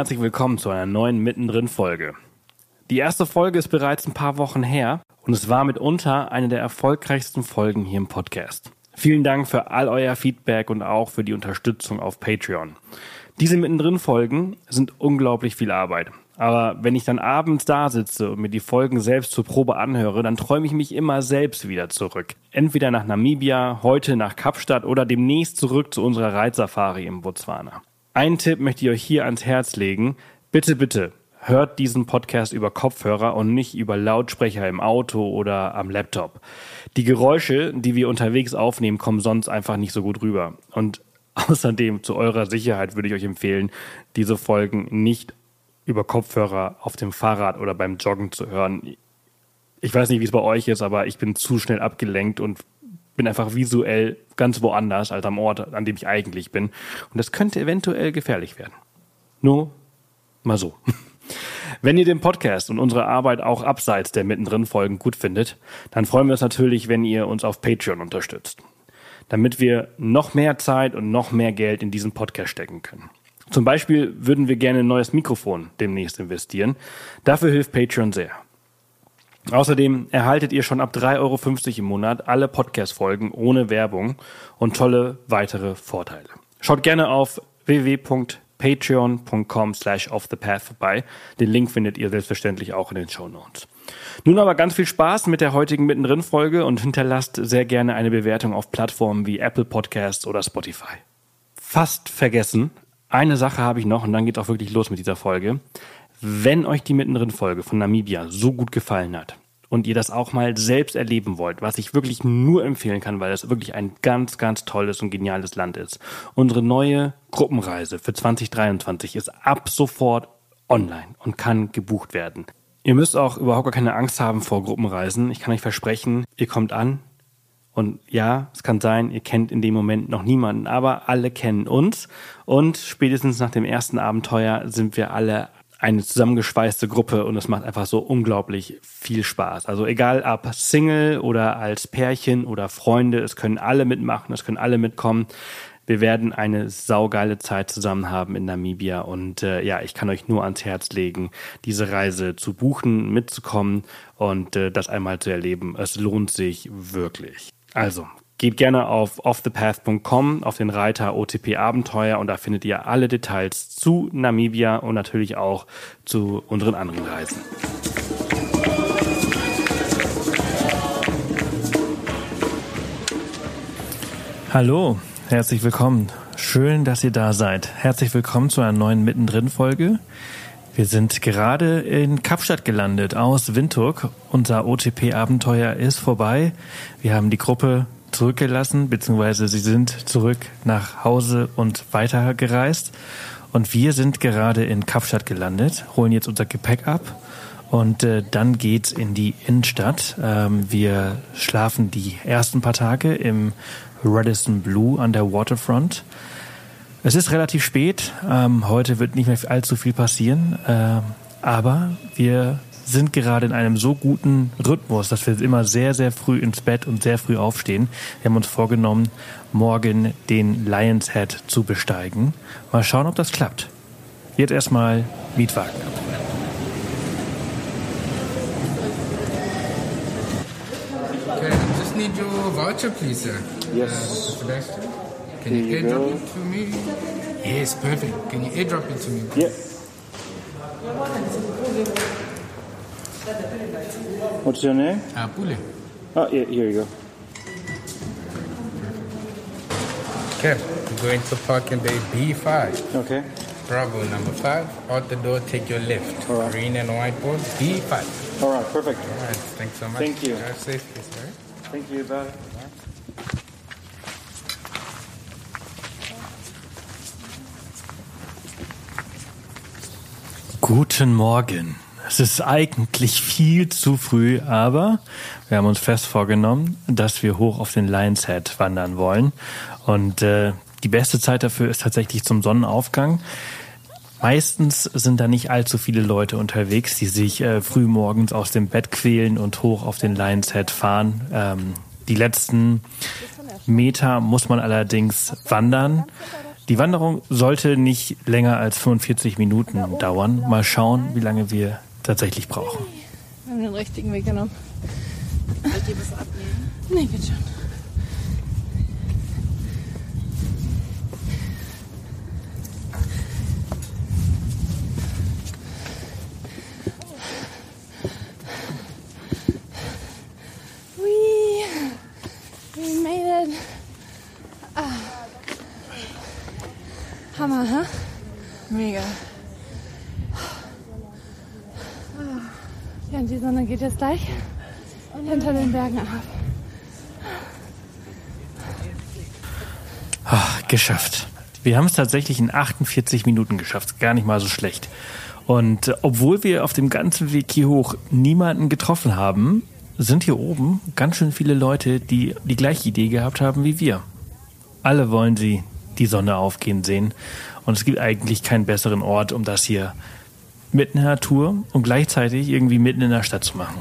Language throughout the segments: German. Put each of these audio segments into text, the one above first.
herzlich willkommen zu einer neuen Mittendrin-Folge. Die erste Folge ist bereits ein paar Wochen her und es war mitunter eine der erfolgreichsten Folgen hier im Podcast. Vielen Dank für all euer Feedback und auch für die Unterstützung auf Patreon. Diese Mittendrin-Folgen sind unglaublich viel Arbeit. Aber wenn ich dann abends da sitze und mir die Folgen selbst zur Probe anhöre, dann träume ich mich immer selbst wieder zurück. Entweder nach Namibia, heute nach Kapstadt oder demnächst zurück zu unserer Reitsafari im Botswana. Einen Tipp möchte ich euch hier ans Herz legen. Bitte, bitte, hört diesen Podcast über Kopfhörer und nicht über Lautsprecher im Auto oder am Laptop. Die Geräusche, die wir unterwegs aufnehmen, kommen sonst einfach nicht so gut rüber. Und außerdem zu eurer Sicherheit würde ich euch empfehlen, diese Folgen nicht über Kopfhörer auf dem Fahrrad oder beim Joggen zu hören. Ich weiß nicht, wie es bei euch ist, aber ich bin zu schnell abgelenkt und bin einfach visuell ganz woanders als am Ort, an dem ich eigentlich bin. Und das könnte eventuell gefährlich werden. Nur mal so. Wenn ihr den Podcast und unsere Arbeit auch abseits der mittendrin Folgen gut findet, dann freuen wir uns natürlich, wenn ihr uns auf Patreon unterstützt, damit wir noch mehr Zeit und noch mehr Geld in diesen Podcast stecken können. Zum Beispiel würden wir gerne ein neues Mikrofon demnächst investieren. Dafür hilft Patreon sehr. Außerdem erhaltet ihr schon ab 3,50 Euro im Monat alle Podcast-Folgen ohne Werbung und tolle weitere Vorteile. Schaut gerne auf www.patreon.com slash offthepath vorbei. Den Link findet ihr selbstverständlich auch in den Show Notes. Nun aber ganz viel Spaß mit der heutigen Mittendrin-Folge und hinterlasst sehr gerne eine Bewertung auf Plattformen wie Apple Podcasts oder Spotify. Fast vergessen, eine Sache habe ich noch und dann geht auch wirklich los mit dieser Folge. Wenn euch die Mittendrin-Folge von Namibia so gut gefallen hat und ihr das auch mal selbst erleben wollt, was ich wirklich nur empfehlen kann, weil es wirklich ein ganz, ganz tolles und geniales Land ist. Unsere neue Gruppenreise für 2023 ist ab sofort online und kann gebucht werden. Ihr müsst auch überhaupt gar keine Angst haben vor Gruppenreisen. Ich kann euch versprechen, ihr kommt an und ja, es kann sein, ihr kennt in dem Moment noch niemanden, aber alle kennen uns und spätestens nach dem ersten Abenteuer sind wir alle eine zusammengeschweißte Gruppe und es macht einfach so unglaublich viel Spaß. Also egal ob Single oder als Pärchen oder Freunde, es können alle mitmachen, es können alle mitkommen. Wir werden eine saugeile Zeit zusammen haben in Namibia und äh, ja, ich kann euch nur ans Herz legen, diese Reise zu buchen, mitzukommen und äh, das einmal zu erleben. Es lohnt sich wirklich. Also Geht gerne auf offthepath.com auf den Reiter OTP Abenteuer und da findet ihr alle Details zu Namibia und natürlich auch zu unseren anderen Reisen. Hallo, herzlich willkommen. Schön, dass ihr da seid. Herzlich willkommen zu einer neuen Mittendrin-Folge. Wir sind gerade in Kapstadt gelandet aus Windhoek. Unser OTP-Abenteuer ist vorbei. Wir haben die Gruppe zurückgelassen, beziehungsweise sie sind zurück nach Hause und weitergereist. Und wir sind gerade in Kapstadt gelandet, holen jetzt unser Gepäck ab und äh, dann geht's in die Innenstadt. Ähm, wir schlafen die ersten paar Tage im Radisson Blue an der Waterfront. Es ist relativ spät. Ähm, heute wird nicht mehr allzu viel passieren. Äh, aber wir sind gerade in einem so guten Rhythmus, dass wir immer sehr, sehr früh ins Bett und sehr früh aufstehen. Wir haben uns vorgenommen, morgen den Lions Head zu besteigen. Mal schauen, ob das klappt. Jetzt erstmal Mietwagen abholen. Okay, I just need your voucher, please, sir. Yes. Uh, Can you, Here you airdrop it to me? Yes, perfect. Can you airdrop it to me? please? Yeah. What's your name? Uh, Pule. Oh, yeah, here you go. Okay, we're going to parking bay B5. Okay. Bravo number five. Out the door, take your left. All right. Green and white board, B5. All right, perfect. All right, thanks so much. Thank you. Drive safely, sir. Thank you, bye. Guten Morgen. Es ist eigentlich viel zu früh, aber wir haben uns fest vorgenommen, dass wir hoch auf den Lions Head wandern wollen. Und äh, die beste Zeit dafür ist tatsächlich zum Sonnenaufgang. Meistens sind da nicht allzu viele Leute unterwegs, die sich äh, früh morgens aus dem Bett quälen und hoch auf den Lions Head fahren. Ähm, die letzten Meter muss man allerdings wandern. Die Wanderung sollte nicht länger als 45 Minuten dauern. Mal schauen, wie lange wir tatsächlich brauchen. Wir haben den richtigen Weg genommen. Wollt ihr was abnehmen? Nee, geht schon. Whee! We made it. Ah. Hammer, hä? Mega. Ja, und die Sonne geht jetzt gleich hinter den Bergen ab. Ah, geschafft. Wir haben es tatsächlich in 48 Minuten geschafft. Gar nicht mal so schlecht. Und äh, obwohl wir auf dem ganzen Weg hier hoch niemanden getroffen haben, sind hier oben ganz schön viele Leute, die die gleiche Idee gehabt haben wie wir. Alle wollen sie die Sonne aufgehen sehen. Und es gibt eigentlich keinen besseren Ort, um das hier mitten in der Natur und gleichzeitig irgendwie mitten in der Stadt zu machen.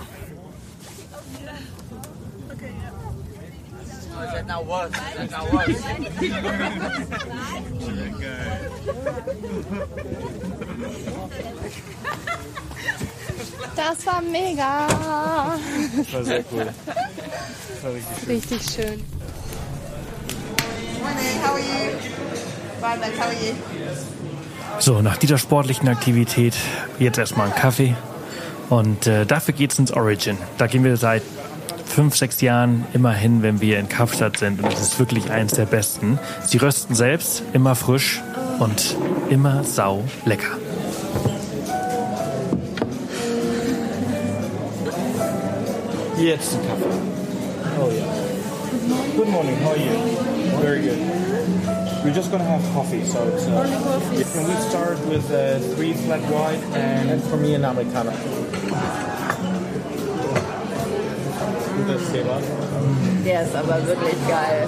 Das war mega. Das war sehr cool. Richtig schön. Morning, how are you? Thanks, how are you? So, nach dieser sportlichen Aktivität jetzt erstmal einen Kaffee. Und äh, dafür geht's ins Origin. Da gehen wir seit fünf, sechs Jahren immer hin, wenn wir in Kapstadt sind. Und es ist wirklich eins der besten. Sie rösten selbst, immer frisch und immer sau lecker. Jetzt ein Kaffee. Oh yeah. Good morning. How are you? Very good. We're just gonna have coffee, so it's. Uh, can we start with uh, three flat white and, and for me an americano? Gutes Thema. Der ist aber wirklich geil.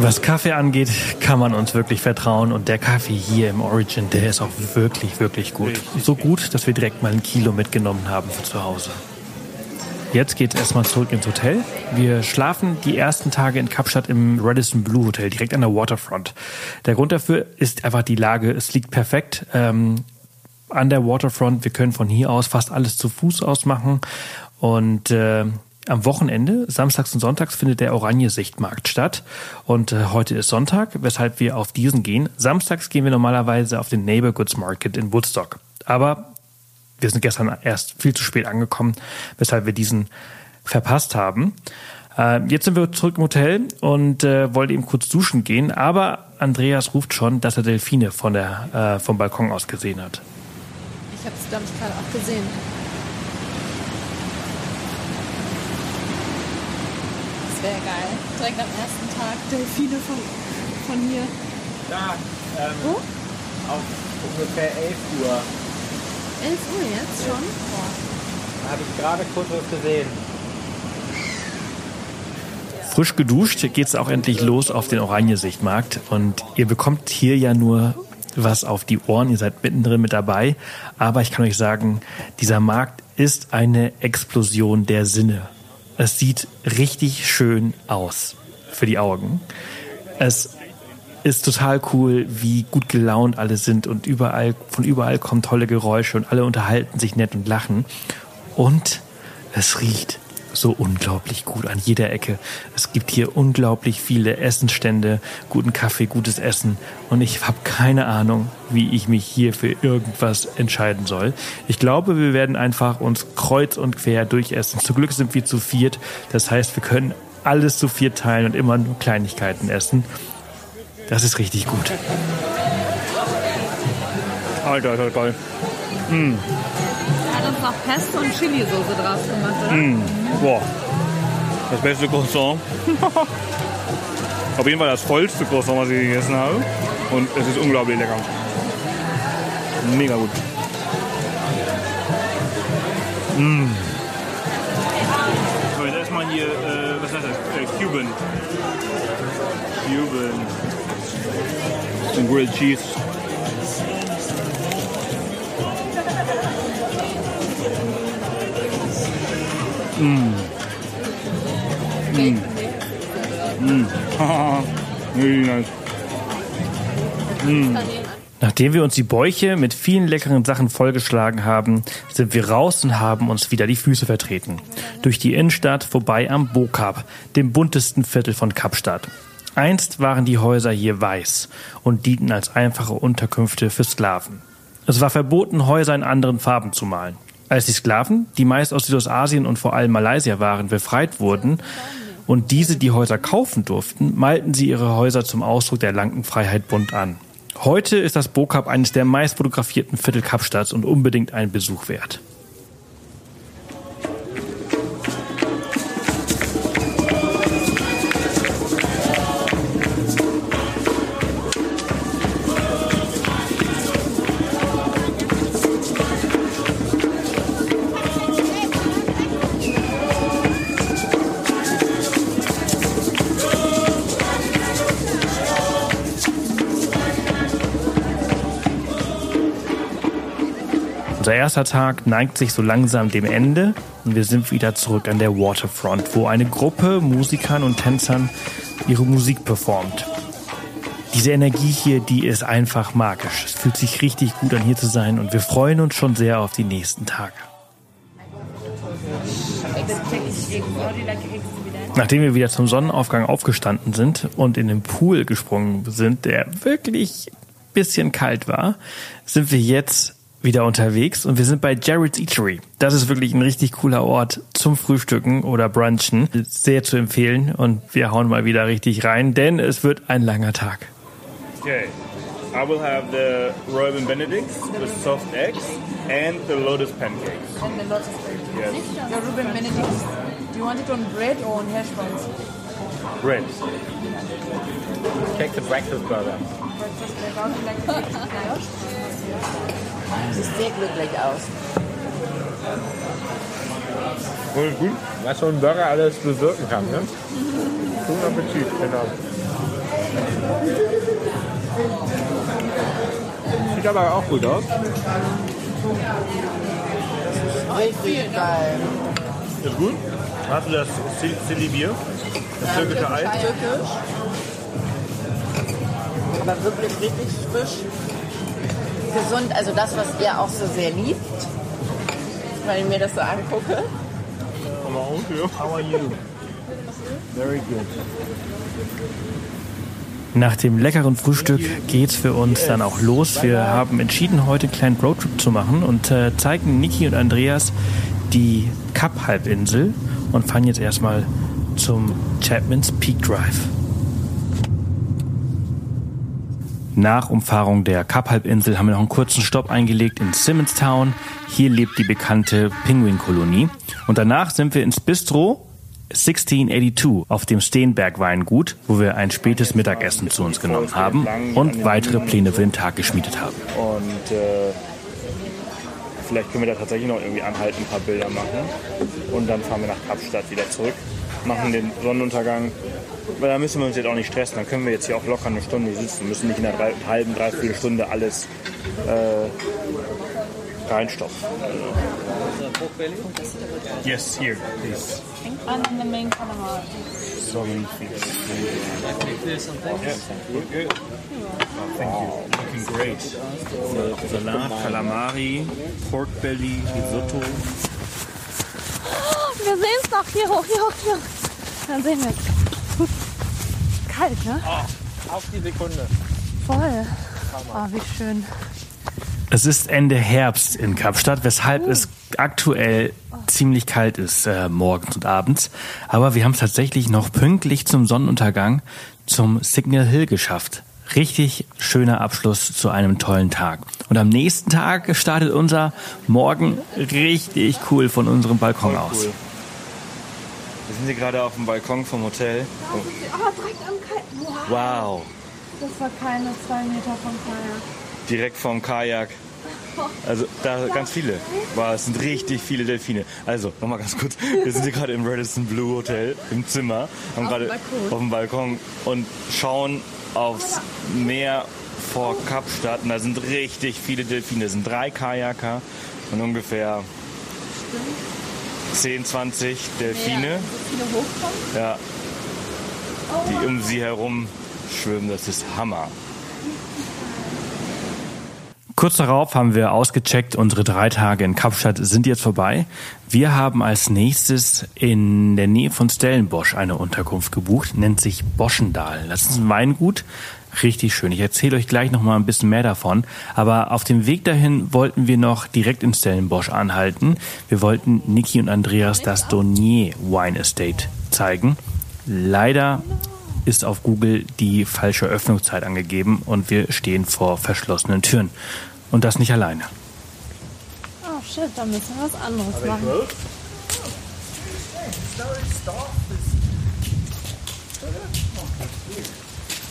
Was Kaffee angeht, kann man uns wirklich vertrauen. Und der Kaffee hier im Origin, der ist auch wirklich, wirklich gut. So gut, dass wir direkt mal ein Kilo mitgenommen haben für zu Hause. Jetzt geht's erstmal zurück ins Hotel. Wir schlafen die ersten Tage in Kapstadt im Radisson Blue Hotel, direkt an der Waterfront. Der Grund dafür ist einfach die Lage. Es liegt perfekt ähm, an der Waterfront. Wir können von hier aus fast alles zu Fuß ausmachen. Und äh, am Wochenende, samstags und sonntags, findet der Oranje-Sichtmarkt statt. Und äh, heute ist Sonntag, weshalb wir auf diesen gehen. Samstags gehen wir normalerweise auf den Neighbor Goods Market in Woodstock. Aber wir sind gestern erst viel zu spät angekommen, weshalb wir diesen verpasst haben. Äh, jetzt sind wir zurück im Hotel und äh, wollten eben kurz duschen gehen, aber Andreas ruft schon, dass er Delfine von der, äh, vom Balkon aus gesehen hat. Ich habe es, glaube ich, gerade auch gesehen. Das wäre geil. Direkt am ersten Tag Delfine von, von hier. Da, ähm, Wo? auf ungefähr 11 Uhr 11 Uhr jetzt schon? Boah. habe ich gerade kurz was gesehen. Frisch geduscht geht's auch endlich los auf den Oranje-Sichtmarkt und ihr bekommt hier ja nur was auf die Ohren, ihr seid mittendrin mit dabei, aber ich kann euch sagen, dieser Markt ist eine Explosion der Sinne. Es sieht richtig schön aus für die Augen. Es ist total cool, wie gut gelaunt alle sind und überall, von überall kommen tolle Geräusche und alle unterhalten sich nett und lachen. Und es riecht so unglaublich gut an jeder Ecke. Es gibt hier unglaublich viele Essensstände, guten Kaffee, gutes Essen. Und ich habe keine Ahnung, wie ich mich hier für irgendwas entscheiden soll. Ich glaube, wir werden einfach uns kreuz und quer durchessen. Zum Glück sind wir zu viert. Das heißt, wir können alles zu viert teilen und immer nur Kleinigkeiten essen. Das ist richtig gut. Alter, alter, geil. Er hat uns noch Pesto und Chili-Soße drauf gemacht, oder? Boah, das beste Croissant. Auf jeden Fall das vollste Croissant, was ich gegessen habe. Und es ist unglaublich lecker. Mega gut. Mm. So, jetzt erstmal hier, äh, was heißt das? Äh, Cuban. Cuban. Grilled Cheese. Really nice. Nachdem wir uns die Bäuche mit vielen leckeren Sachen vollgeschlagen haben, sind wir raus und haben uns wieder die Füße vertreten. Durch die Innenstadt vorbei am Bokap, dem buntesten Viertel von Kapstadt. Einst waren die Häuser hier weiß und dienten als einfache Unterkünfte für Sklaven. Es war verboten, Häuser in anderen Farben zu malen. Als die Sklaven, die meist aus Südostasien und vor allem Malaysia waren, befreit wurden und diese die Häuser kaufen durften, malten sie ihre Häuser zum Ausdruck der langen Freiheit bunt an. Heute ist das Bokap eines der meist fotografierten Viertel Kapstadts und unbedingt einen Besuch wert. Unser erster Tag neigt sich so langsam dem Ende und wir sind wieder zurück an der Waterfront, wo eine Gruppe Musikern und Tänzern ihre Musik performt. Diese Energie hier, die ist einfach magisch. Es fühlt sich richtig gut an hier zu sein und wir freuen uns schon sehr auf die nächsten Tage. Nachdem wir wieder zum Sonnenaufgang aufgestanden sind und in den Pool gesprungen sind, der wirklich ein bisschen kalt war, sind wir jetzt wieder unterwegs und wir sind bei Jared's Eatery. Das ist wirklich ein richtig cooler Ort zum Frühstücken oder Brunchen. Sehr zu empfehlen und wir hauen mal wieder richtig rein, denn es wird ein langer Tag. Okay. I will have the Reuben Benedicts with soft eggs and the lotus pancakes. And the lotus pancakes. Yes. The Ruben Benedict. Do you want it on bread or on hash browns? Bread. Take the breakfast burger. Breakfast you like the breakfast brioche? Sieht sehr glücklich aus. Voll gut. Was so ein Burger alles bewirken kann, ne? Guten Appetit, genau. Sieht aber auch gut aus. Richtig geil. Ist gut? Hast du das Silly Bier? Das türkische Eis? Türkisch. Aber wirklich richtig frisch. Gesund, also das, was ihr auch so sehr liebt. Wenn ich mir das so angucke. How are you? Very good. Nach dem leckeren Frühstück geht's für uns dann auch los. Wir haben entschieden, heute einen kleinen Roadtrip zu machen und äh, zeigen Niki und Andreas die Kap-Halbinsel und fahren jetzt erstmal zum Chapman's Peak Drive. Nach Umfahrung der Kap-Halbinsel haben wir noch einen kurzen Stopp eingelegt in Simonstown. Hier lebt die bekannte Pinguinkolonie. Und danach sind wir ins Bistro 1682 auf dem Steenberg Weingut, wo wir ein spätes Mittagessen zu uns genommen haben und weitere Pläne für den Tag geschmiedet haben. Und äh, vielleicht können wir da tatsächlich noch irgendwie anhalten, ein paar Bilder machen. Und dann fahren wir nach Kapstadt wieder zurück, machen den Sonnenuntergang. Weil da müssen wir uns jetzt auch nicht stressen. Dann können wir jetzt hier auch locker eine Stunde sitzen. Wir müssen nicht in einer drei, halben, dreiviertel Stunde alles äh, reinstopfen. Yes, here, please. And the main calamari. So many things. Yeah, good, good. Oh, thank you. Looking great. So, Salat, Calamari, Pork Belly, Risotto. Wir sehen es noch. Hier hoch, hier hoch, hier hoch. Dann sehen wir es. Kalt, ne? Auf die Sekunde. Voll. Oh, wie schön. Es ist Ende Herbst in Kapstadt, weshalb es aktuell ziemlich kalt ist äh, morgens und abends. Aber wir haben es tatsächlich noch pünktlich zum Sonnenuntergang zum Signal Hill geschafft. Richtig schöner Abschluss zu einem tollen Tag. Und am nächsten Tag startet unser Morgen richtig cool von unserem Balkon aus. Cool. Wir sind hier gerade auf dem Balkon vom Hotel. Oh, direkt am Kajak. Wow. Wow. Das war keine zwei Meter vom Kajak. Direkt vom Kajak. Also da ganz viele. Wow, es sind richtig viele Delfine. Also, nochmal ganz kurz. Wir sind hier gerade im Radisson Blue Hotel im Zimmer. Haben Auf gerade dem Balkon. auf dem Balkon und schauen aufs Meer vor Kapstadt. Und da sind richtig viele Delfine. Es sind drei Kajaker und ungefähr 10, 20 Delfine. Viele hochkommen. Ja. Die um sie herum schwimmen. Das ist Hammer. Kurz darauf haben wir ausgecheckt, unsere drei Tage in Kapstadt sind jetzt vorbei. Wir haben als nächstes in der Nähe von Stellenbosch eine Unterkunft gebucht, nennt sich Boschendal. Das ist ein Weingut, richtig schön. Ich erzähle euch gleich noch mal ein bisschen mehr davon. Aber auf dem Weg dahin wollten wir noch direkt in Stellenbosch anhalten. Wir wollten Niki und Andreas das Donier Wine Estate zeigen. Leider ist auf Google die falsche Öffnungszeit angegeben und wir stehen vor verschlossenen Türen. Und das nicht alleine. Oh shit, da müssen wir was anderes machen.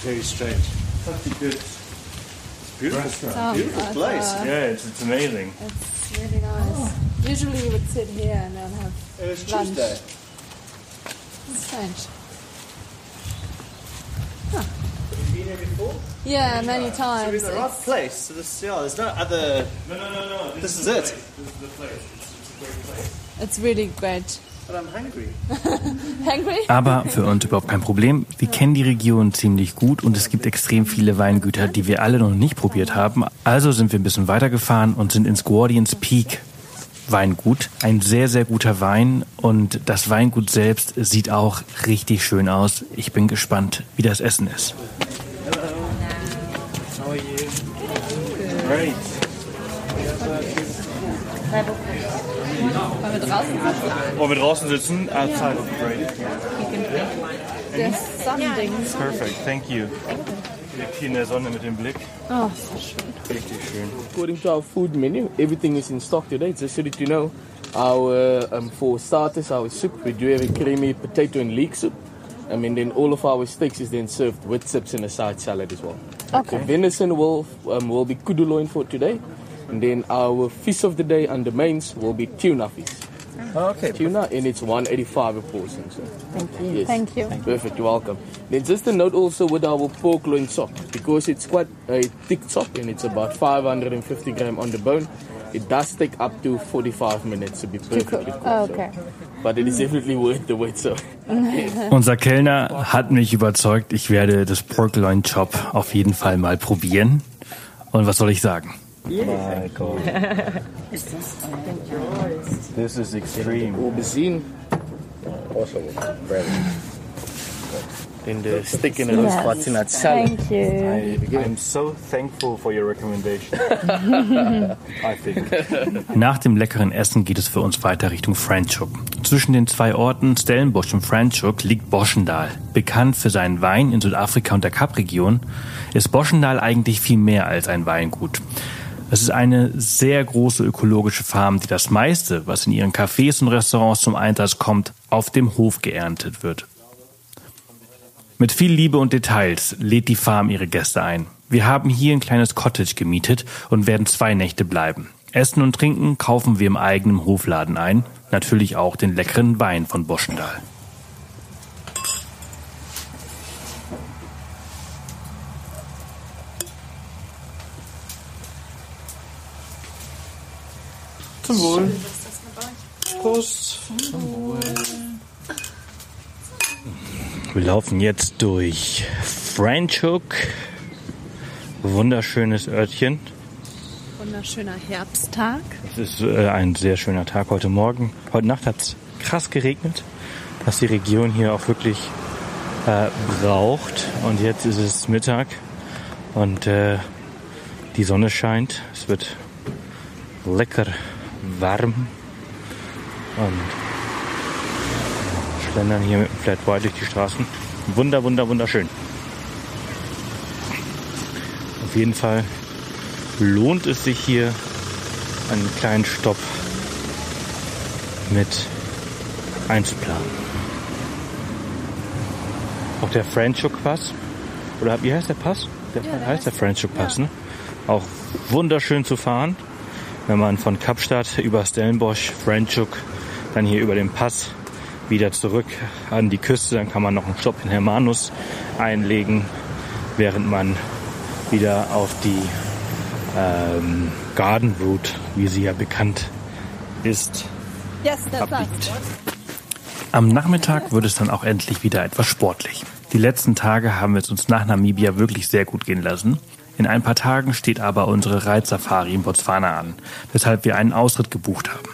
Very strange. Such a good, beautiful, So, beautiful uh, place. Yeah, it's, it's amazing. It's really nice. Usually you would sit here and then have It was lunch. Tuesday. It's strange. Have you been here before? Yeah, many So we're times. in the right place. So this, yeah, there's no other. No, no, no, no. This is it. This is the place. It's, it's a great place. It's really great. But I'm hungry. Hungry? Aber für uns überhaupt kein Problem. Wir kennen die Region ziemlich gut und es gibt extrem viele Weingüter, die wir alle noch nicht probiert haben. Also sind wir ein bisschen weitergefahren und sind ins Guardians Peak Weingut. Ein sehr, sehr guter Wein und das Weingut selbst sieht auch richtig schön aus. Ich bin gespannt, wie das Essen ist. How are you? Great. Wollen wir draußen sitzen? Wollen wir draußen sitzen? Outside would be great. Das Sonnending. Perfect, thank you. Liegt hier in der Sonne mit dem Blick. Oh, ist das schön. Richtig schön. According to our food menu, everything is in stock today. Just so that you know, our um, for starters, our soup we do have a creamy potato and leek soup. I mean, then all of our steaks is then served with chips and a side salad as well. Okay. The venison will um, will be kudu loin for today, and then our fish of the day and the mains will be tuna fish. Oh, okay. Tuna and it's 185 a portion. So. Thank you. Yes. Thank you. Perfect, you're welcome. Then just a note also with our pork loin chop, because it's quite a thick chop and it's about 550 gram on the bone. It does take up to 45 minutes to be perfectly cooked. Oh, so- okay. But it is definitely worth the wait. So Unser Kellner hat mich überzeugt, ich werde das Pork Loin Chop auf jeden Fall mal probieren. Und was soll ich sagen? My God. This is extreme. aubergine. Also bread. Then the stick in the roast parts in that salad. Thank you. I, I'm so thankful for your recommendation. I think. Nach dem leckeren Essen geht es für uns weiter Richtung Franschhoek. Zwischen den zwei Orten Stellenbosch und Franschhoek liegt Boschendal. Bekannt für seinen Wein in Südafrika und der Kapregion, ist Boschendal eigentlich viel mehr als ein Weingut. Es ist eine sehr große ökologische Farm, die das meiste, was in ihren Cafés und Restaurants zum Einsatz kommt, auf dem Hof geerntet wird. Mit viel Liebe und Details lädt die Farm ihre Gäste ein. Wir haben hier ein kleines Cottage gemietet und werden zwei Nächte bleiben. Essen und Trinken kaufen wir im eigenen Hofladen ein. Natürlich auch den leckeren Wein von Boschendal. Zum Wohl. Prost. Wir laufen jetzt durch Franschhoek. Wunderschönes Örtchen. Wunderschöner Herbsttag. Es ist äh, ein sehr schöner Tag heute Morgen. Heute Nacht hat es krass geregnet, was die Region hier auch wirklich äh, braucht. Und jetzt ist es Mittag und äh, die Sonne scheint. Es wird lecker warm und ja, schlendern hier mit dem Flat White durch die Straßen. Wunder, wunder, wunderschön. Auf jeden Fall lohnt es sich hier einen kleinen Stopp mit einzuplanen. Auch der Franschhoek Pass, oder wie heißt der Pass? Der heißt der Franschhoek Pass, ne? Auch wunderschön zu fahren. Wenn man von Kapstadt über Stellenbosch, Franschhoek, dann hier über den Pass wieder zurück an die Küste. Dann kann man noch einen Stopp in Hermanus einlegen, während man wieder auf die ähm, Garden Route, wie sie ja bekannt ist, Yes, abbiegt. Am Nachmittag wird es dann auch endlich wieder etwas sportlich. Die letzten Tage haben wir es uns nach Namibia wirklich sehr gut gehen lassen. In ein paar Tagen steht aber unsere Reitsafari in Botswana an, weshalb wir einen Ausritt gebucht haben.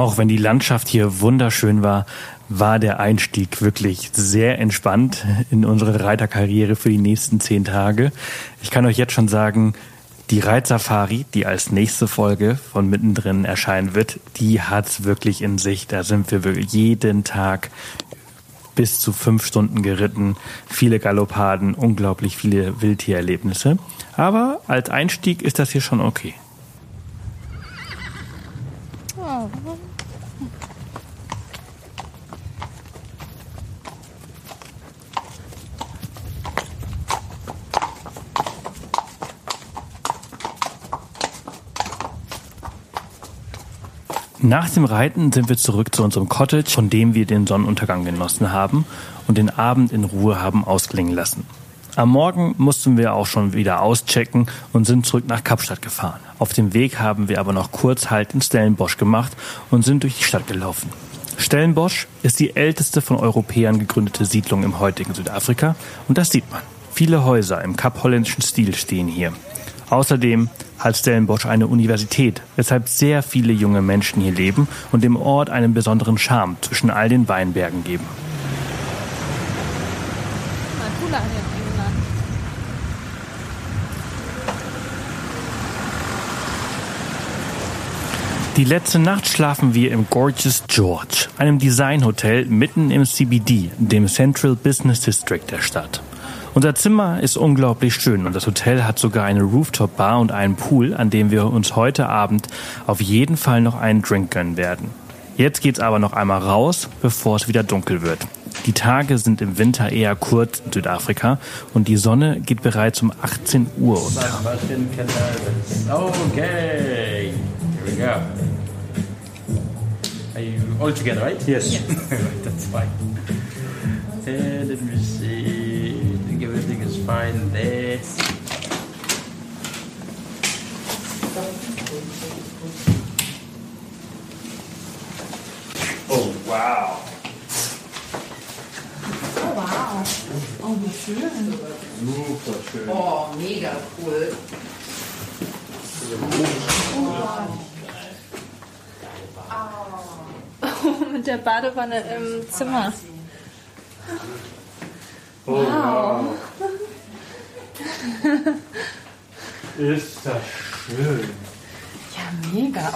Auch wenn die Landschaft hier wunderschön war, war der Einstieg wirklich sehr entspannt in unsere Reiterkarriere für die nächsten zehn Tage. Ich kann euch jetzt schon sagen, die Reitsafari, die als nächste Folge von mittendrin erscheinen wird, die hat's wirklich in sich. Da sind wir jeden Tag bis zu fünf Stunden geritten, viele Galoppaden, unglaublich viele Wildtiererlebnisse. Aber als Einstieg ist das hier schon okay. Nach dem Reiten sind wir zurück zu unserem Cottage, von dem wir den Sonnenuntergang genossen haben und den Abend in Ruhe haben ausklingen lassen. Am Morgen mussten wir auch schon wieder auschecken und sind zurück nach Kapstadt gefahren. Auf dem Weg haben wir aber noch kurz Halt in Stellenbosch gemacht und sind durch die Stadt gelaufen. Stellenbosch ist die älteste von Europäern gegründete Siedlung im heutigen Südafrika und das sieht man. Viele Häuser im kapholländischen Stil stehen hier. Außerdem hat Stellenbosch eine Universität, weshalb sehr viele junge Menschen hier leben und dem Ort einen besonderen Charme zwischen all den Weinbergen geben. Die letzte Nacht schlafen wir im Gorgeous George, einem Designhotel mitten im CBD, dem Central Business District der Stadt. Unser Zimmer ist unglaublich schön und das Hotel hat sogar eine Rooftop-Bar und einen Pool, an dem wir uns heute Abend auf jeden Fall noch einen Drink gönnen werden. Jetzt geht's aber noch einmal raus, bevor es wieder dunkel wird. Die Tage sind im Winter eher kurz in Südafrika und die Sonne geht bereits um 18 Uhr unter. Okay, here we go. Are you all together, right? Yes. That's fine. Uh, let me see. I think everything is fine there. Oh, wow. Super schön. Oh, mega cool. Mit der Badewanne im Zimmer. Ist das schön. Ja, mega.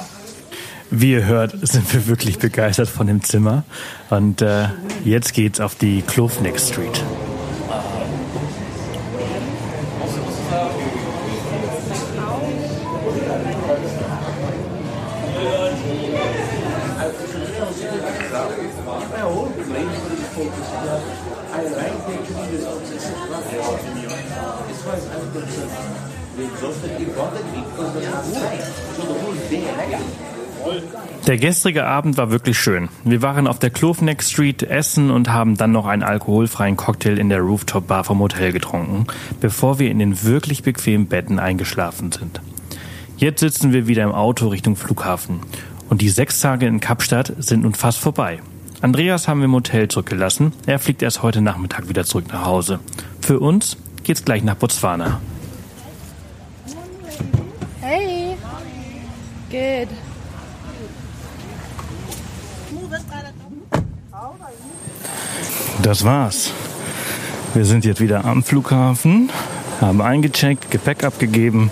Wie ihr hört, sind wir wirklich begeistert von dem Zimmer. Und äh, jetzt geht's auf die Klofnik Street. Der gestrige Abend war wirklich schön. Wir waren auf der Klofneck Street essen und haben dann noch einen alkoholfreien Cocktail in der Rooftop Bar vom Hotel getrunken, bevor wir in den wirklich bequemen Betten eingeschlafen sind. Jetzt sitzen wir wieder im Auto Richtung Flughafen und die sechs Tage in Kapstadt sind nun fast vorbei. Andreas haben wir im Hotel zurückgelassen. Er fliegt erst heute Nachmittag wieder zurück nach Hause. Für uns geht's gleich nach Botswana. Hey. Good. Das war's. Wir sind jetzt wieder am Flughafen, haben eingecheckt, Gepäck abgegeben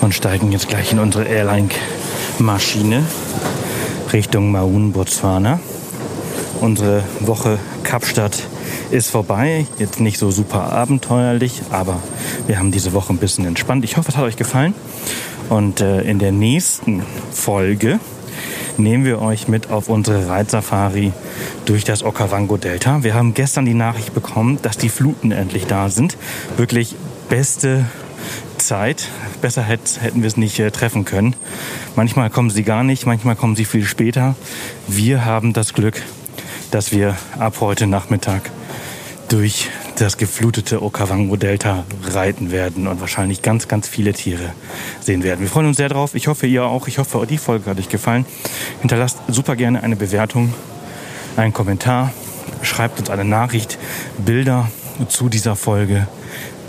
und steigen jetzt gleich in unsere Airline-Maschine Richtung Maun, Botswana. Unsere Woche Kapstadt ist vorbei. Jetzt nicht so super abenteuerlich, aber wir haben diese Woche ein bisschen entspannt. Ich hoffe, es hat euch gefallen. Und äh, in der nächsten Folge nehmen wir euch mit auf unsere Reitsafari durch das Okavango-Delta. Wir haben gestern die Nachricht bekommen, dass die Fluten endlich da sind. Wirklich beste Zeit. Besser hätten wir es nicht äh, treffen können. Manchmal kommen sie gar nicht, manchmal kommen sie viel später. Wir haben das Glück, dass wir ab heute Nachmittag durch das geflutete Okavango-Delta reiten werden und wahrscheinlich ganz, ganz viele Tiere sehen werden. Wir freuen uns sehr drauf. Ich hoffe, ihr auch. Ich hoffe, die Folge hat euch gefallen. Hinterlasst super gerne eine Bewertung, einen Kommentar, schreibt uns eine Nachricht, Bilder zu dieser Folge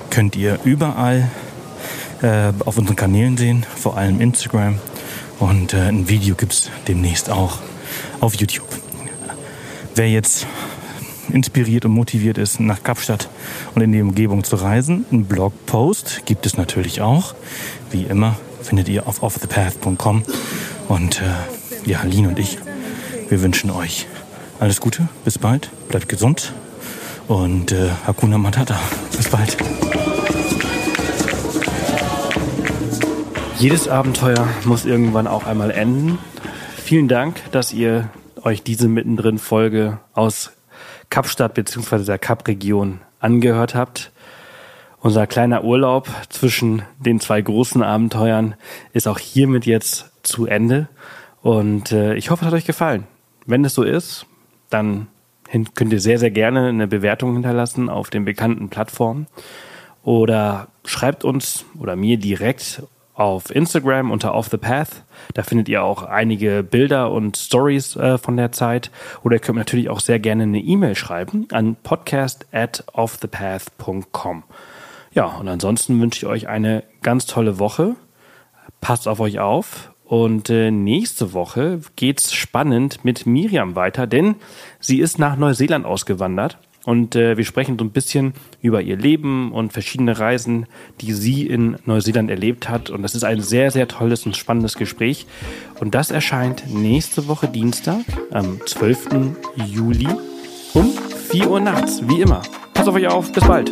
könnt ihr überall äh, auf unseren Kanälen sehen, vor allem Instagram. Und äh, ein Video gibt es demnächst auch auf YouTube. Wer jetzt inspiriert und motiviert ist, nach Kapstadt und in die Umgebung zu reisen. Ein Blogpost gibt es natürlich auch. Wie immer findet ihr auf offthepath.com. Und äh, ja, Lin und ich, wir wünschen euch alles Gute, bis bald, bleibt gesund und äh, Hakuna Matata. Bis bald. Jedes Abenteuer muss irgendwann auch einmal enden. Vielen Dank, dass ihr euch diese mittendrin Folge aus Kapstadt bzw. der Kapregion angehört habt. Unser kleiner Urlaub zwischen den zwei großen Abenteuern ist auch hiermit jetzt zu Ende. Und äh, ich hoffe, es hat euch gefallen. Wenn es so ist, dann könnt ihr sehr, sehr gerne eine Bewertung hinterlassen auf den bekannten Plattformen. Oder schreibt uns oder mir direkt auf Instagram unter Off the Path. Da findet ihr auch einige Bilder und Stories äh, von der Zeit. Oder ihr könnt natürlich auch sehr gerne eine E-Mail schreiben an podcast at offthepath.com. Ja, und ansonsten wünsche ich euch eine ganz tolle Woche. Passt auf euch auf. Und äh, nächste Woche geht's spannend mit Miriam weiter, denn sie ist nach Neuseeland ausgewandert und äh, wir sprechen so ein bisschen über ihr Leben und verschiedene Reisen, die sie in Neuseeland erlebt hat. Und das ist ein sehr, sehr tolles und spannendes Gespräch. Und das erscheint nächste Woche Dienstag, am 12. Juli um 4 Uhr nachts, wie immer. Pass auf euch auf, bis bald.